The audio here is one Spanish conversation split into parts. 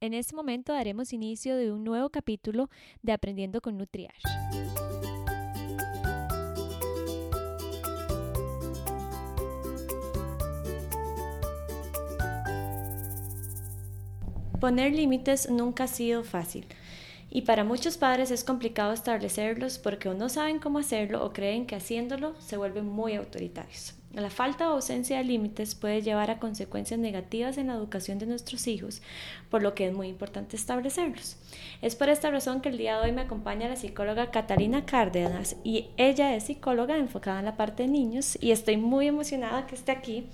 En este momento daremos inicio de un nuevo capítulo de Aprendiendo con Nutriash. Poner límites nunca ha sido fácil. Y para muchos padres es complicado establecerlos porque o no saben cómo hacerlo o creen que haciéndolo se vuelven muy autoritarios. La falta o ausencia de límites puede llevar a consecuencias negativas en la educación de nuestros hijos, por lo que es muy importante establecerlos. Es por esta razón que el día de hoy me acompaña la psicóloga Catalina Cárdenas y ella es psicóloga enfocada en la parte de niños y estoy muy emocionada que esté aquí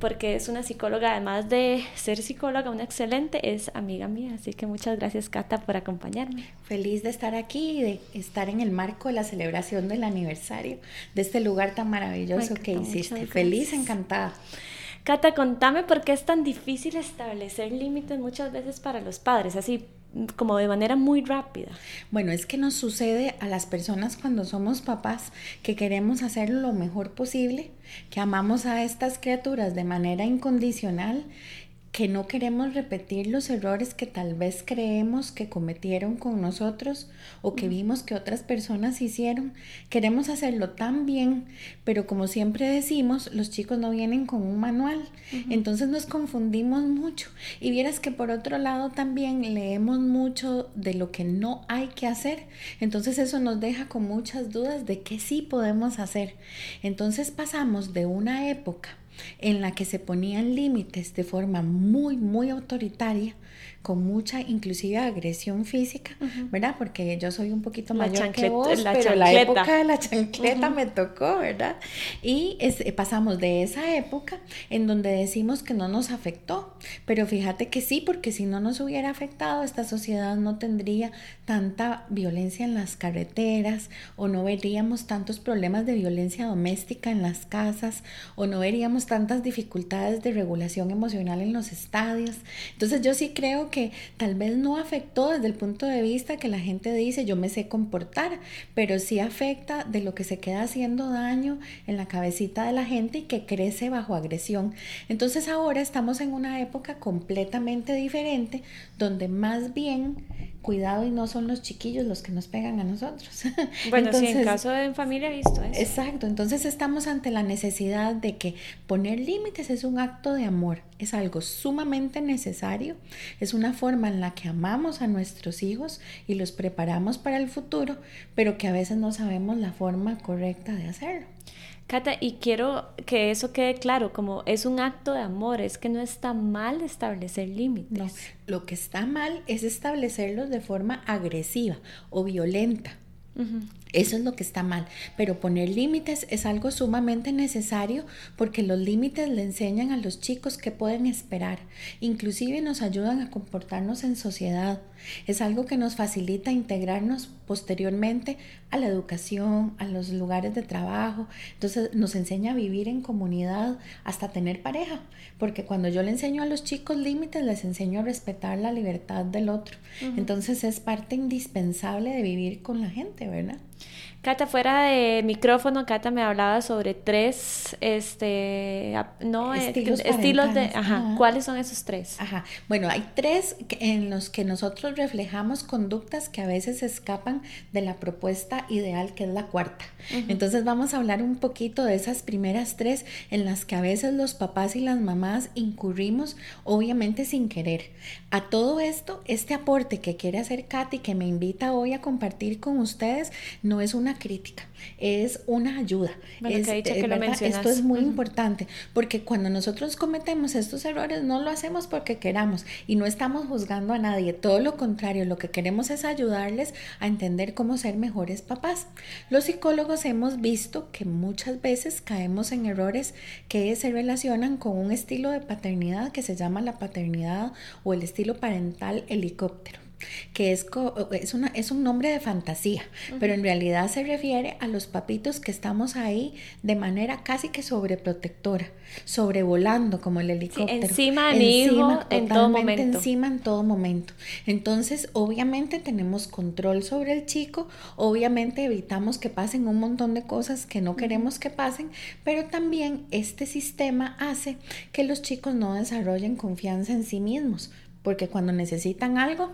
porque es una psicóloga, además de ser psicóloga, una excelente, es amiga mía. Así que muchas gracias Cata por acompañarme. Feliz de estar aquí y de estar en el marco de la celebración del aniversario de este lugar tan maravilloso que hiciste. Feliz, encantada. Cata, contame por qué es tan difícil establecer límites muchas veces para los padres, así como de manera muy rápida. Bueno, es que nos sucede a las personas cuando somos papás que queremos hacer lo mejor posible, que amamos a estas criaturas de manera incondicional que no queremos repetir los errores que tal vez creemos que cometieron con nosotros o que vimos que otras personas hicieron. Queremos hacerlo tan bien, pero como siempre decimos, los chicos no vienen con un manual. Entonces nos confundimos mucho. Y vieras que por otro lado también leemos mucho de lo que no hay que hacer. Entonces eso nos deja con muchas dudas de qué sí podemos hacer. Entonces pasamos de una época en la que se ponían límites de forma muy, muy autoritaria con mucha inclusive agresión física, ¿verdad? Porque yo soy un poquito mayor que vos, la pero la época de la chancleta me tocó, ¿verdad? Y pasamos de esa época en donde decimos que no nos afectó, pero fíjate que sí, porque si no nos hubiera afectado, esta sociedad no tendría tanta violencia en las carreteras o no veríamos tantos problemas de violencia doméstica en las casas o no veríamos tantas dificultades de regulación emocional en los estadios. Entonces yo sí creo que que tal vez no afectó desde el punto de vista que la gente dice yo me sé comportar, pero sí afecta de lo que se queda haciendo daño en la cabecita de la gente y que crece bajo agresión. Entonces ahora estamos en una época completamente diferente donde más bien cuidado y no son los chiquillos los que nos pegan a nosotros. Bueno, sí, en caso de familia he visto eso. Exacto, entonces estamos ante la necesidad de que poner límites es un acto de amor, es algo sumamente necesario, es una forma en la que amamos a nuestros hijos y los preparamos para el futuro, pero que a veces no sabemos la forma correcta de hacerlo. Cata, y quiero que eso quede claro, como es un acto de amor, es que no está mal establecer límites. No, lo que está mal es establecerlos de forma agresiva o violenta. Eso es lo que está mal. Pero poner límites es algo sumamente necesario porque los límites le enseñan a los chicos qué pueden esperar. Inclusive nos ayudan a comportarnos en sociedad. Es algo que nos facilita integrarnos posteriormente a la educación, a los lugares de trabajo. Entonces nos enseña a vivir en comunidad, hasta tener pareja. Porque cuando yo le enseño a los chicos límites, les enseño a respetar la libertad del otro. Entonces es parte indispensable de vivir con la gente, ¿verdad? Cata, fuera de micrófono, Cata me hablaba sobre tres este, no, eh, estilos, de... Ajá, ¿Cuáles son esos tres? Ajá. Bueno, hay tres en los que nosotros reflejamos conductas que a veces escapan de la propuesta ideal, que es la cuarta. Entonces vamos a hablar un poquito de esas primeras tres en las que a veces los papás y las mamás incurrimos, obviamente sin querer. A todo esto, este aporte que quiere hacer Katy, que me invita hoy a compartir con ustedes, no es una crítica, es una ayuda. Esto es muy importante porque cuando nosotros cometemos estos errores no lo hacemos porque queramos y no estamos juzgando a nadie, todo lo contrario, lo que queremos es ayudarles a entender cómo ser mejores papás. Los psicólogos hemos visto que muchas veces caemos en errores que se relacionan con un estilo de paternidad que se llama la paternidad o el estilo parental helicóptero que es, es, una, es un nombre de fantasía, pero en realidad se refiere a los papitos que estamos ahí de manera casi que sobreprotectora, sobrevolando como el helicóptero. encima de mi hijo en todo momento. Encima en todo momento. Entonces, obviamente tenemos control sobre el chico, obviamente evitamos que pasen un montón de cosas que no queremos que pasen, pero también este sistema hace que los chicos no desarrollen confianza en sí mismos porque cuando necesitan algo,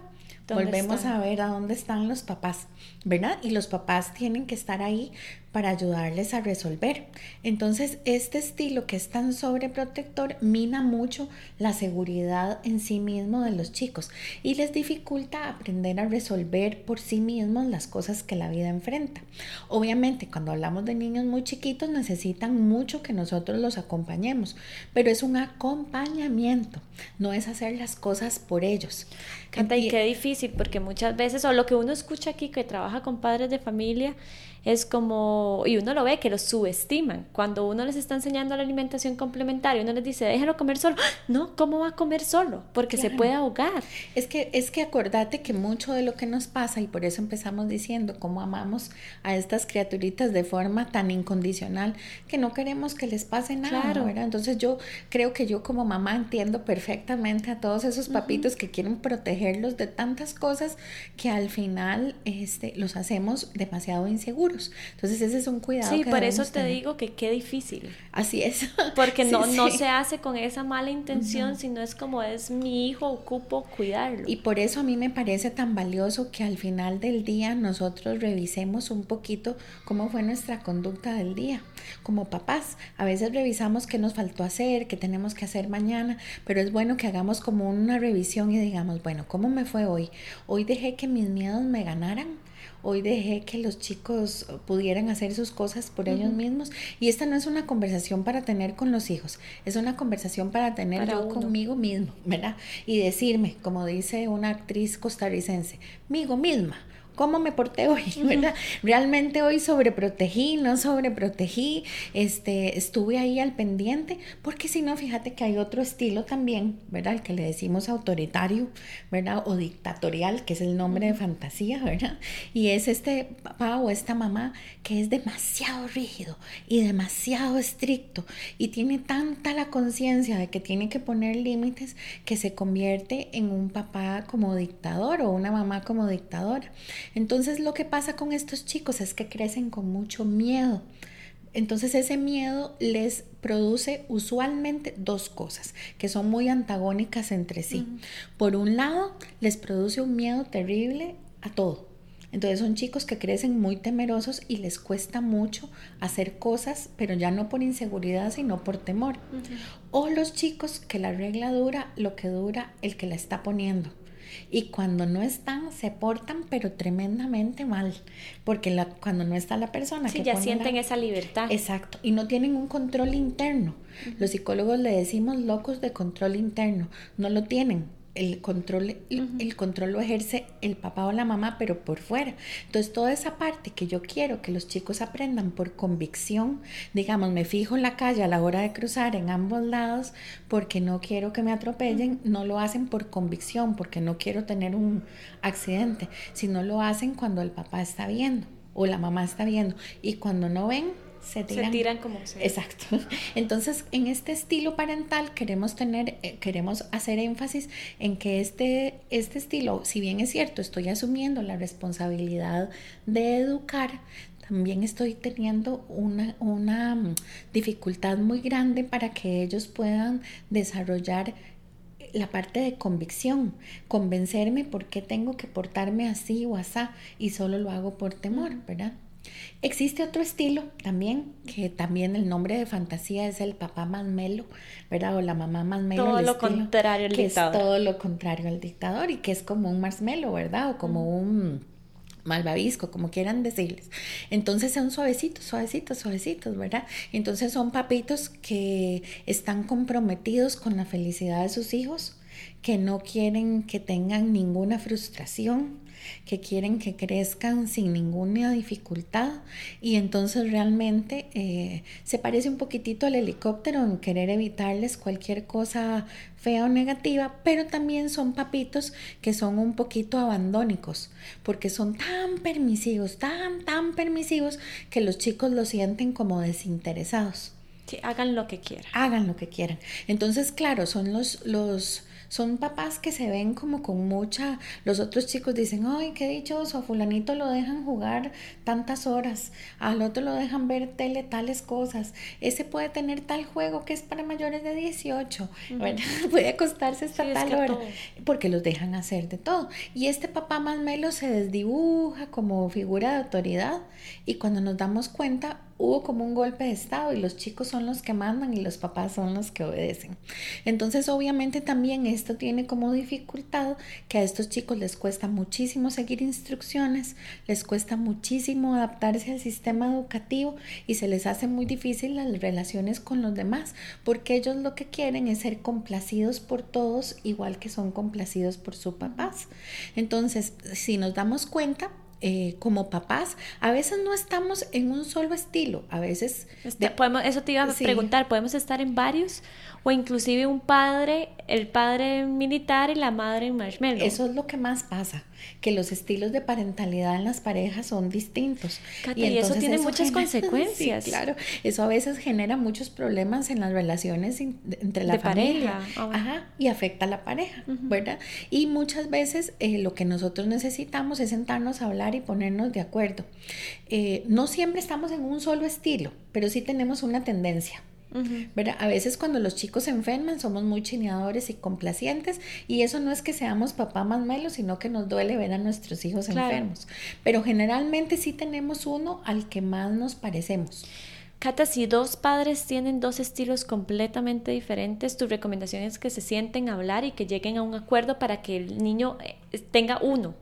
volvemos a ver a dónde están los papás, ¿verdad? Y los papás tienen que estar ahí para ayudarles a resolver. Entonces, este estilo que es tan sobreprotector mina mucho la seguridad en sí mismo de los chicos y les dificulta aprender a resolver por sí mismos las cosas que la vida enfrenta. Obviamente, cuando hablamos de niños muy chiquitos, necesitan mucho que nosotros los acompañemos, pero es un acompañamiento, no es hacer las cosas por ellos. Canta, y qué difícil, porque muchas veces, o lo que uno escucha aquí que trabaja con padres de familia, es como, y uno lo ve, que los subestiman. Cuando uno les está enseñando la alimentación complementaria, uno les dice, déjalo comer solo. No, ¿cómo va a comer solo? Porque se puede ahogar. Es que, es que acordate que mucho de lo que nos pasa, y por eso empezamos diciendo cómo amamos a estas criaturitas de forma tan incondicional, que no queremos que les pase nada, claro. Entonces yo creo que yo como mamá entiendo perfectamente a todos esos papitos que quieren protegerlos de tantas cosas que al final este, los hacemos demasiado inseguros. Entonces ese es un cuidado. Sí, por eso te digo que qué difícil. Así es. Porque no, no se hace con esa mala intención, sino es como es mi hijo, ocupo cuidarlo. Y por eso a mí me parece tan valioso que al final del día nosotros revisemos un poquito cómo fue nuestra conducta del día. Como papás, a veces revisamos qué nos faltó hacer, qué tenemos que hacer mañana, pero es bueno que hagamos como una revisión y digamos, bueno, ¿cómo me fue hoy? Hoy dejé que mis miedos me ganaran hoy dejé que los chicos pudieran hacer sus cosas por ellos mismos. Y esta no es una conversación para tener con los hijos, es una conversación para tener yo conmigo mismo, ¿verdad? Y decirme, como dice una actriz costarricense, migo misma, cómo me porté hoy, ¿verdad? Realmente hoy sobreprotegí, no sobreprotegí, este, estuve ahí al pendiente, porque si no, fíjate que hay otro estilo también, ¿verdad? El que le decimos autoritario, ¿verdad? O dictatorial, que es el nombre de fantasía, ¿verdad? Y es este papá o esta mamá que es demasiado rígido y demasiado estricto y tiene tanta la conciencia de que tiene que poner límites que se convierte en un papá como dictador o una mamá como dictadora. Entonces lo que pasa con estos chicos es que crecen con mucho miedo. Entonces ese miedo les produce usualmente dos cosas que son muy antagónicas entre sí. Por un lado, les produce un miedo terrible a todo. Entonces son chicos que crecen muy temerosos y les cuesta mucho hacer cosas, pero ya no por inseguridad, sino por temor. O los chicos que la regla dura lo que dura el que la está poniendo. Y cuando no están, se portan, pero tremendamente mal. Porque la, cuando no está la persona. Sí, ya sienten esa libertad. Exacto. Y no tienen un control interno. Los psicólogos le decimos locos de control interno. No lo tienen el control, el control lo ejerce el papá o la mamá, pero por fuera. Entonces, toda esa parte que yo quiero que los chicos aprendan por convicción, digamos, me fijo en la calle a la hora de cruzar en ambos lados porque no quiero que me atropellen, no lo hacen por convicción, porque no quiero tener un accidente, sino lo hacen cuando el papá está viendo o la mamá está viendo. Y cuando no ven, se tiran, como se Exacto. Entonces, en este estilo parental queremos tener, eh, queremos hacer énfasis en que este, este estilo, si bien es cierto, estoy asumiendo la responsabilidad de educar, también estoy teniendo una, una mm, dificultad muy grande para que ellos puedan desarrollar la parte de convicción, convencerme por qué tengo que portarme así o así y solo lo hago por temor, ¿verdad? Existe otro estilo también, que también el nombre de fantasía es el papá más melo, ¿verdad? O la mamá más melo. Todo lo contrario al dictador. Es todo lo contrario al dictador y que es como un marshmallow, ¿verdad? O como un malvavisco, como quieran decirles. Entonces son suavecitos, suavecitos, suavecitos, ¿verdad? Entonces son papitos que están comprometidos con la felicidad de sus hijos, que no quieren que tengan ninguna frustración, que quieren que crezcan sin ninguna dificultad y entonces realmente eh, se parece un poquitito al helicóptero en querer evitarles cualquier cosa fea o negativa, pero también son papitos que son un poquito abandónicos, porque son tan permisivos, tan, tan permisivos, que los chicos lo sienten como desinteresados. Sí, hagan lo que quieran. Hagan lo que quieran. Entonces, claro, son los, los Son papás que se ven como con mucha, los otros chicos dicen, ay, qué dichoso, a fulanito lo dejan jugar tantas horas, al otro lo dejan ver tele tales cosas, ese puede tener tal juego que es para mayores de 18, puede acostarse hasta tal hora, porque los dejan hacer de todo. Y este papá más melo se desdibuja como figura de autoridad y cuando nos damos cuenta, hubo como un golpe de estado y los chicos son los que mandan y los papás son los que obedecen. Entonces, obviamente también esto tiene como dificultad que a estos chicos les cuesta muchísimo seguir instrucciones, les cuesta muchísimo adaptarse al sistema educativo y se les hace muy difícil las relaciones con los demás, porque ellos lo que quieren es ser complacidos por todos igual que son complacidos por sus papás. Entonces, si nos damos cuenta, eh, como papás, a veces no estamos en un solo estilo, a veces... Este, podemos, eso te iba a preguntar, ¿podemos estar en varios? O inclusive un padre, el padre militar y la madre en marshmallow. Eso es lo que más pasa que los estilos de parentalidad en las parejas son distintos. y, eso tiene muchas consecuencias. claro, eso a veces genera muchos problemas en las relaciones entre la familia pareja. Ajá, y afecta a la pareja, ¿verdad? Y muchas veces eh, lo que nosotros necesitamos es sentarnos a hablar y ponernos de acuerdo. Eh, no siempre estamos en un solo estilo, pero sí tenemos una tendencia. A veces cuando los chicos se enferman somos muy chineadores y complacientes y eso no es que seamos papá más malos, sino que nos duele ver a nuestros hijos enfermos. Pero generalmente sí tenemos uno al que más nos parecemos. Cata, si dos padres tienen dos estilos completamente diferentes, tu recomendación es que se sienten a hablar y que lleguen a un acuerdo para que el niño eh, tenga uno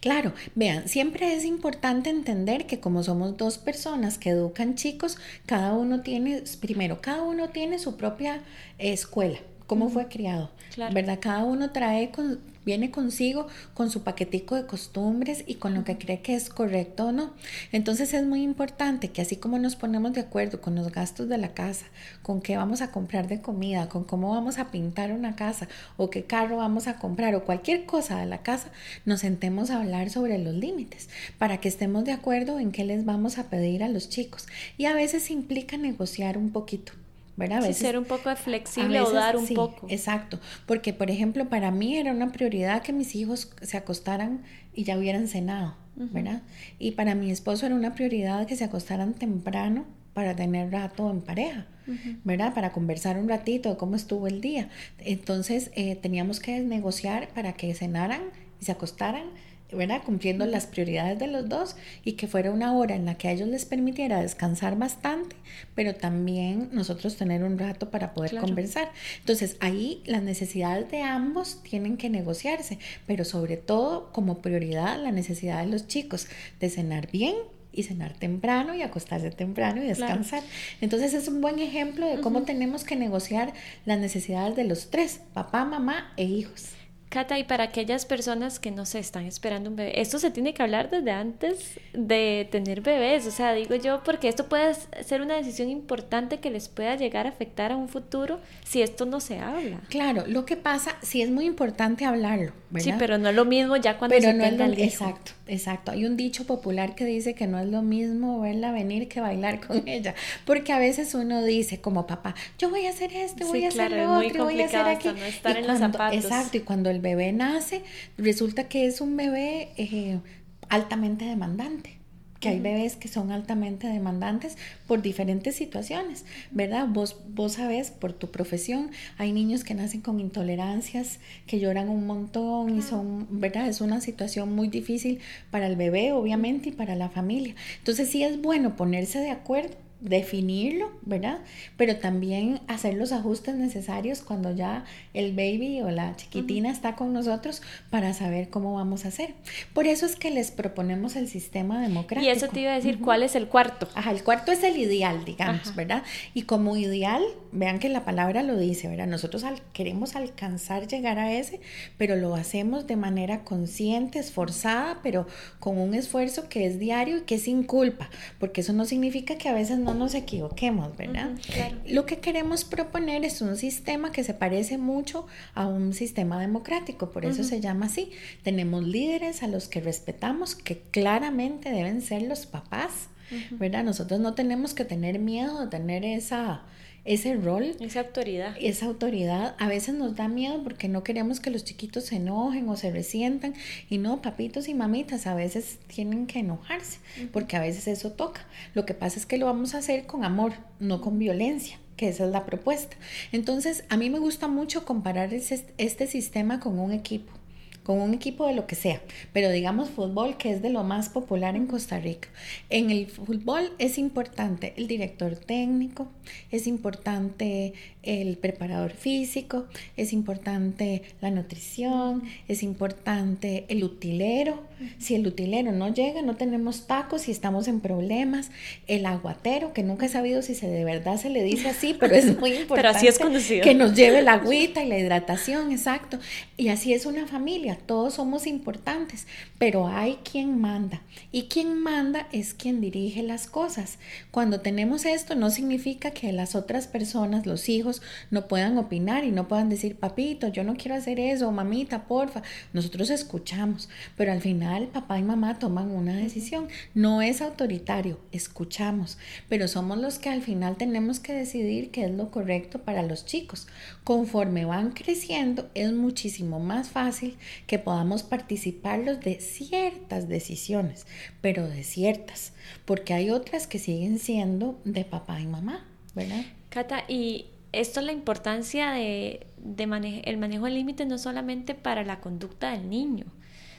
Claro, vean, siempre es importante entender que como somos dos personas que educan chicos, cada uno tiene, primero, cada uno tiene su propia escuela, cómo fue criado, ¿verdad? Cada uno trae con, viene consigo con su paquetico de costumbres y con lo que cree que es correcto o no. Entonces es muy importante que así como nos ponemos de acuerdo con los gastos de la casa, con qué vamos a comprar de comida, con cómo vamos a pintar una casa o qué carro vamos a comprar o cualquier cosa de la casa, nos sentemos a hablar sobre los límites para que estemos de acuerdo en qué les vamos a pedir a los chicos. Y a veces implica negociar un poquito. ¿Verdad? ser un poco flexible o dar un poco. Exacto, porque por ejemplo para mí era una prioridad que mis hijos se acostaran y ya hubieran cenado, ¿verdad? Y para mi esposo era una prioridad que se acostaran temprano para tener rato en pareja, ¿verdad? Para conversar un ratito de cómo estuvo el día. Entonces eh, teníamos que negociar para que cenaran y se acostaran ¿verdad? Cumpliendo las prioridades de los dos y que fuera una hora en la que a ellos les permitiera descansar bastante, pero también nosotros tener un rato para poder conversar. Entonces ahí las necesidades de ambos tienen que negociarse, pero sobre todo como prioridad la necesidad de los chicos de cenar bien y cenar temprano y acostarse temprano y descansar. Entonces es un buen ejemplo de cómo tenemos que negociar las necesidades de los tres, papá, mamá e hijos. Cata, y para aquellas personas que no se están esperando un bebé, esto se tiene que hablar desde antes de tener bebés, o sea, digo yo, porque esto puede ser una decisión importante que les pueda llegar a afectar a un futuro si esto no se habla. Claro, lo que pasa, sí es muy importante hablarlo, ¿verdad? Sí, pero no es lo mismo ya cuando pero se no tenga Exacto, exacto. Hay un dicho popular que dice que no es lo mismo verla venir que bailar con ella, porque a veces uno dice como papá, yo voy a hacer esto, voy a hacer lo otro, voy a hacer aquí. No estar en los zapatos. Exacto, y cuando el bebé nace, resulta que es un bebé eh, altamente demandante que hay bebés que son altamente demandantes por diferentes situaciones, ¿verdad? Vos, vos sabés por tu profesión, hay niños que nacen con intolerancias, que lloran un montón y son, ¿verdad? Es una situación muy difícil para el bebé, obviamente, y para la familia. Entonces sí es bueno ponerse de acuerdo definirlo, ¿verdad? Pero también hacer los ajustes necesarios cuando ya el baby o la chiquitina está con nosotros para saber cómo vamos a hacer. Por eso es que les proponemos el sistema democrático. Y eso te iba a decir, ¿cuál es el cuarto? Ajá, el cuarto es el ideal, digamos, ¿verdad? Y como ideal, vean que la palabra lo dice, ¿verdad? Nosotros queremos alcanzar llegar a ese, pero lo hacemos de manera consciente, esforzada, pero con un esfuerzo que es diario y que es sin culpa, porque eso no significa que a veces no nos equivoquemos, ¿verdad? Lo que queremos proponer es un sistema que se parece mucho a un sistema democrático, por eso se llama así. Tenemos líderes a los que respetamos, que claramente deben ser los papás, ¿verdad? Nosotros no tenemos que tener miedo de tener esa ese rol. Esa autoridad. Esa autoridad a veces nos da miedo porque no queremos que los chiquitos se enojen o se resientan. Y no, papitos y mamitas a veces tienen que enojarse porque a veces eso toca. Lo que pasa es que lo vamos a hacer con amor, no con violencia que esa es la propuesta. Entonces, a mí me gusta mucho comparar este sistema con un equipo con un equipo de lo que sea, pero digamos fútbol, que es de lo más popular en Costa Rica. En el fútbol es importante el director técnico, es importante el preparador físico, es importante la nutrición, es importante el utilero. Si el utilero no llega, no tenemos tacos y estamos en problemas. El aguatero, que nunca he sabido si se de verdad se le dice así, pero es muy importante. pero así es conocido. Que nos lleve la agüita y la hidratación, exacto. Y así es una familia, todos somos importantes, pero hay quien manda. Y quien manda es quien dirige las cosas. Cuando tenemos esto, no significa que las otras personas, los hijos, no puedan opinar y no puedan decir, papito, yo no quiero hacer eso, mamita, porfa. Nosotros escuchamos, pero al final papá y mamá toman una decisión. No es autoritario, escuchamos, pero somos los que al final tenemos que decidir qué es lo correcto para los chicos. Conforme van creciendo, es muchísimo más fácil que podamos participarlos de ciertas decisiones, pero de ciertas, porque hay otras que siguen siendo de papá y mamá, ¿verdad? Cata, y esto es la importancia de, el manejo del límite no solamente para la conducta del niño,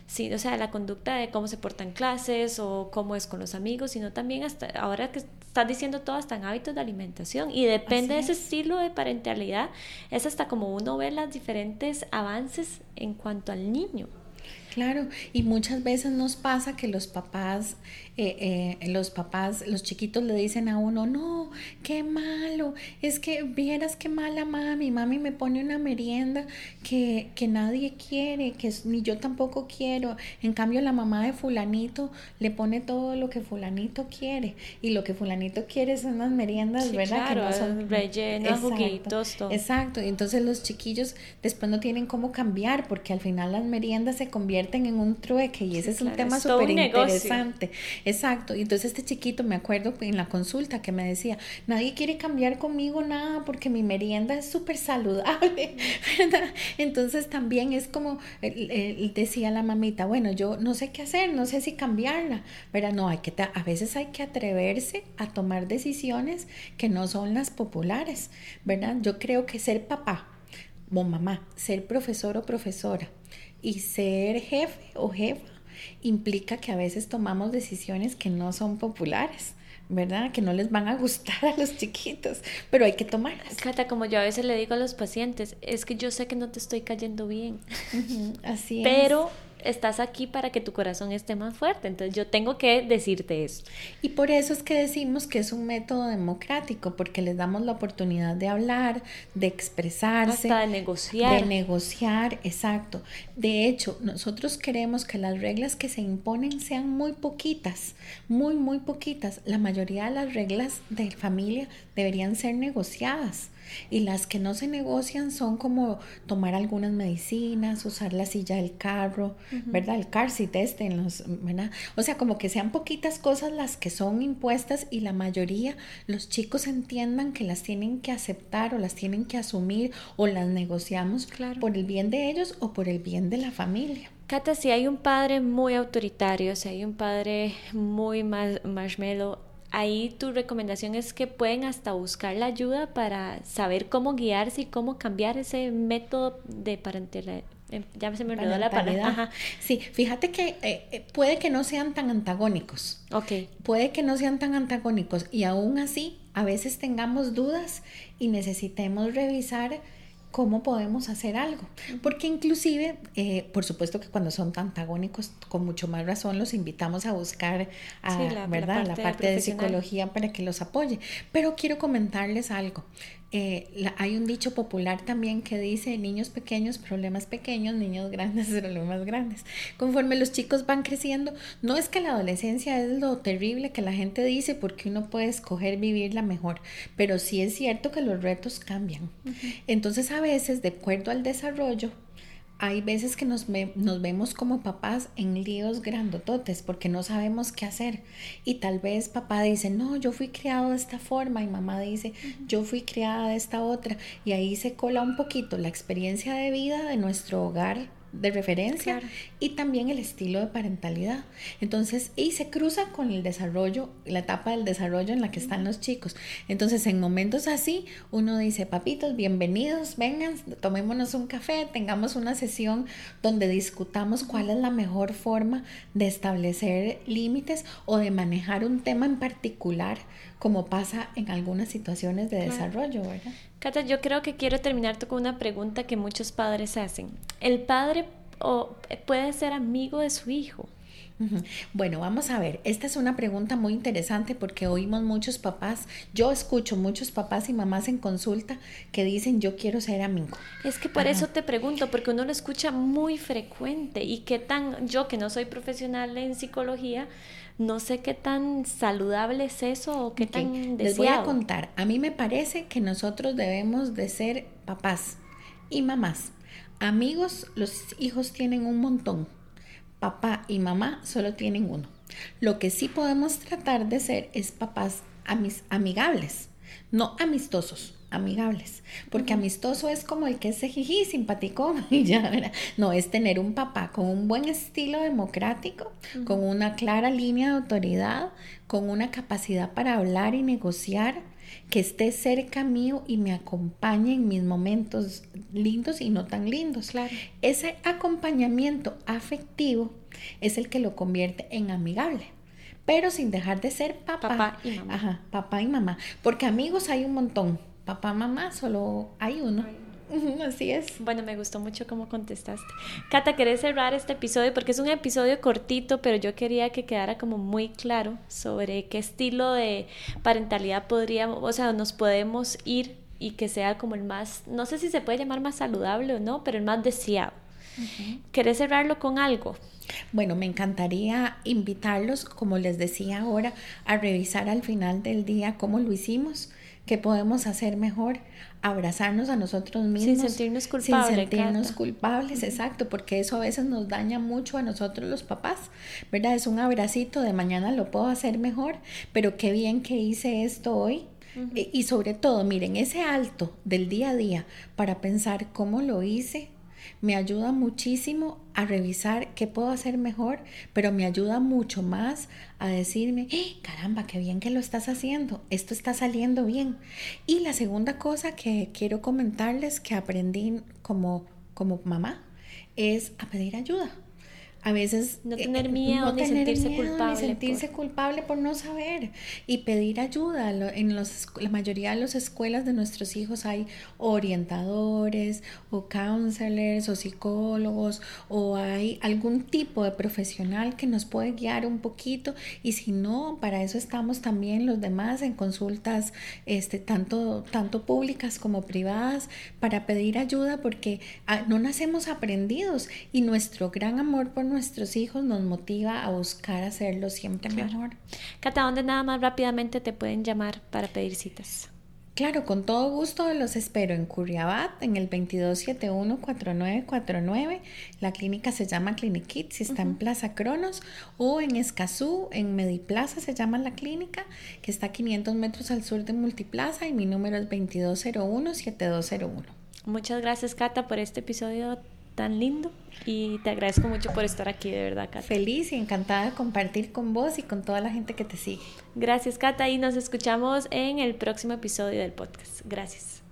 sí, o sea, la conducta de cómo se porta en clases o cómo es con los amigos, sino también hasta ahora que estás diciendo todo hasta en hábitos de alimentación y depende de ese estilo de parentalidad, es hasta como uno ve los diferentes avances en cuanto al niño. Claro, y muchas veces nos pasa que los papás eh, eh, los papás, los chiquitos le dicen a uno, no, qué malo, es que vieras qué mala mami, mami me pone una merienda que, que nadie quiere, que ni yo tampoco quiero. En cambio, la mamá de fulanito le pone todo lo que fulanito quiere y lo que fulanito quiere son las meriendas, ¿verdad? que no son rellenos, juguitos, todo. Exacto, entonces los chiquillos después no tienen cómo cambiar porque al final las meriendas se convierten en un trueque y ese es un tema súper interesante. Exacto. Y entonces este chiquito, me acuerdo en la consulta que me decía, nadie quiere cambiar conmigo nada porque mi merienda es súper saludable, ¿verdad? Entonces también es como, decía la mamita, bueno, yo no sé qué hacer, no sé si cambiarla, ¿verdad? No, hay que, a veces hay que atreverse a tomar decisiones que no son las populares, ¿verdad? Yo creo que ser papá o mamá, ser profesor o profesora y ser jefe o jefa implica que a veces tomamos decisiones que no son populares. ¿verdad? Que no les van a gustar a los chiquitos, pero hay que tomarlas. Cata, como yo a veces le digo a los pacientes, es que yo sé que no te estoy cayendo bien. así es. Pero estás aquí para que tu corazón esté más fuerte. Entonces yo tengo que decirte eso. Y por eso es que decimos que es un método democrático, porque les damos la oportunidad de hablar, de expresarse. Hasta de negociar. De negociar, exacto. De hecho, nosotros queremos que las reglas que se imponen sean muy poquitas, muy, muy poquitas. La mayoría de las reglas de familia deberían ser negociadas. Y las que no se negocian son como tomar algunas medicinas, usar la silla del carro, ¿verdad? El car seat este en los, ¿verdad? O sea, como que sean poquitas cosas las que son impuestas y la mayoría los chicos entiendan que las tienen que aceptar o las tienen que asumir o las negociamos por el bien de ellos o por el bien de la familia. Cata, si hay un padre muy autoritario, si hay un padre muy marshmallow, ahí tu recomendación es que pueden hasta buscar la ayuda para saber cómo guiarse y cómo cambiar ese método de parentalidad. Em, ya se me olvidó la palabra. Sí, fíjate que eh, eh, puede que no sean tan antagónicos. Ok. Puede que no sean tan antagónicos y aún así a veces tengamos dudas y necesitemos revisar cómo podemos hacer algo. Porque inclusive, eh, por supuesto que cuando son antagónicos, con mucho más razón los invitamos a buscar a, la, ¿verdad? la parte de psicología para que los apoye. Pero quiero comentarles algo. Eh, hay un dicho popular también que dice niños pequeños, problemas pequeños, niños grandes, problemas grandes. Conforme los chicos van creciendo, no es que la adolescencia es lo terrible que la gente dice porque uno puede escoger vivirla mejor, pero sí es cierto que los retos cambian. Entonces a veces, de acuerdo al desarrollo, hay veces que nos, nos, vemos como papás en líos grandototes porque no sabemos qué hacer. Y tal vez papá dice, no, yo fui criado de esta forma y mamá dice, yo fui criada de esta otra. Y ahí se cola un poquito la experiencia de vida de nuestro hogar de referencia y también el estilo de parentalidad. Entonces, y se cruza con el desarrollo, la etapa del desarrollo en la que están los chicos. Entonces, en momentos así, uno dice, papitos, bienvenidos, vengan, tomémonos un café, tengamos una sesión donde discutamos cuál es la mejor forma de establecer límites o de manejar un tema en particular, como pasa en algunas situaciones de desarrollo, ¿verdad? Cata, yo creo que quiero terminar con una pregunta que muchos padres hacen. ¿El padre puede ser amigo de su hijo? Bueno, vamos a ver, esta es una pregunta muy interesante porque oímos muchos papás, yo escucho muchos papás y mamás en consulta que dicen yo quiero ser amigo. Es que por eso te pregunto, porque uno lo escucha muy frecuente y qué tan, yo que no soy profesional en psicología, no sé qué tan saludable es eso o qué tan deseado. Les voy a contar. A mí me parece que nosotros debemos de ser papás y mamás. Amigos, los hijos tienen un montón. Papá y mamá solo tienen uno. Lo que sí podemos tratar de ser es papás amigables, no amistosos amigables, porque amistoso es como el que es jiji, simpático y ya, no, es tener un papá con un buen estilo democrático, con una clara línea de autoridad, con una capacidad para hablar y negociar, que esté cerca mío y me acompañe en mis momentos lindos y no tan lindos. Claro. Ese acompañamiento afectivo es el que lo convierte en amigable pero sin dejar de ser papá. Papá y mamá. Ajá, papá y mamá. Porque amigos hay un montón papá, mamá, solo hay uno. Así es. Bueno, me gustó mucho cómo contestaste. Cata, ¿querés cerrar este episodio? Porque es un episodio cortito, pero yo quería que quedara como muy claro sobre qué estilo de parentalidad podríamos, o sea, nos podemos ir y que sea como el más, no sé si se puede llamar más saludable o no, pero el más deseado. ¿Querés cerrarlo con algo? Bueno, me encantaría invitarlos, como les decía ahora, a revisar al final del día cómo lo hicimos que podemos hacer mejor, abrazarnos a nosotros mismos. Sin sentirnos culpables. Sin sentirnos culpables, exacto, porque eso a veces nos daña mucho a nosotros los papás, ¿verdad? Es un abracito de mañana lo puedo hacer mejor, pero qué bien que hice esto hoy. y sobre todo, miren, ese alto del día a día para pensar cómo lo hice, me ayuda muchísimo a revisar qué puedo hacer mejor, pero me ayuda mucho más a decirme, ¡Eh, caramba, qué bien que lo estás haciendo, esto está saliendo bien. Y la segunda cosa que quiero comentarles que aprendí como, como mamá es a pedir ayuda a veces no eh, tener miedo ni sentirse culpable sentirse por... culpable por no saber y pedir ayuda. En los, la mayoría de las escuelas de nuestros hijos hay orientadores o counselors o psicólogos o hay algún tipo de profesional que nos puede guiar un poquito. Y si no para eso estamos también los demás en consultas este tanto tanto públicas como privadas para pedir ayuda porque ah, no nacemos aprendidos y nuestro gran amor por nuestros hijos nos motiva a buscar hacerlo siempre mejor. Cata, ¿dónde nada más rápidamente te pueden llamar para pedir citas? Claro, con todo gusto los espero en Curriabat, en el 2271-4949. La clínica se llama Clinic Kids y está en Plaza Cronos. O en Escazú, en Mediplaza se llama la clínica, que está a 500 metros al sur de Multiplaza y mi número es 2201-7201. Muchas gracias, Cata, por este episodio tan lindo y te agradezco mucho por estar aquí, de verdad, Cata. Feliz y encantada de compartir con vos y con toda la gente que te sigue. Gracias, Cata, y nos escuchamos en el próximo episodio del podcast. Gracias.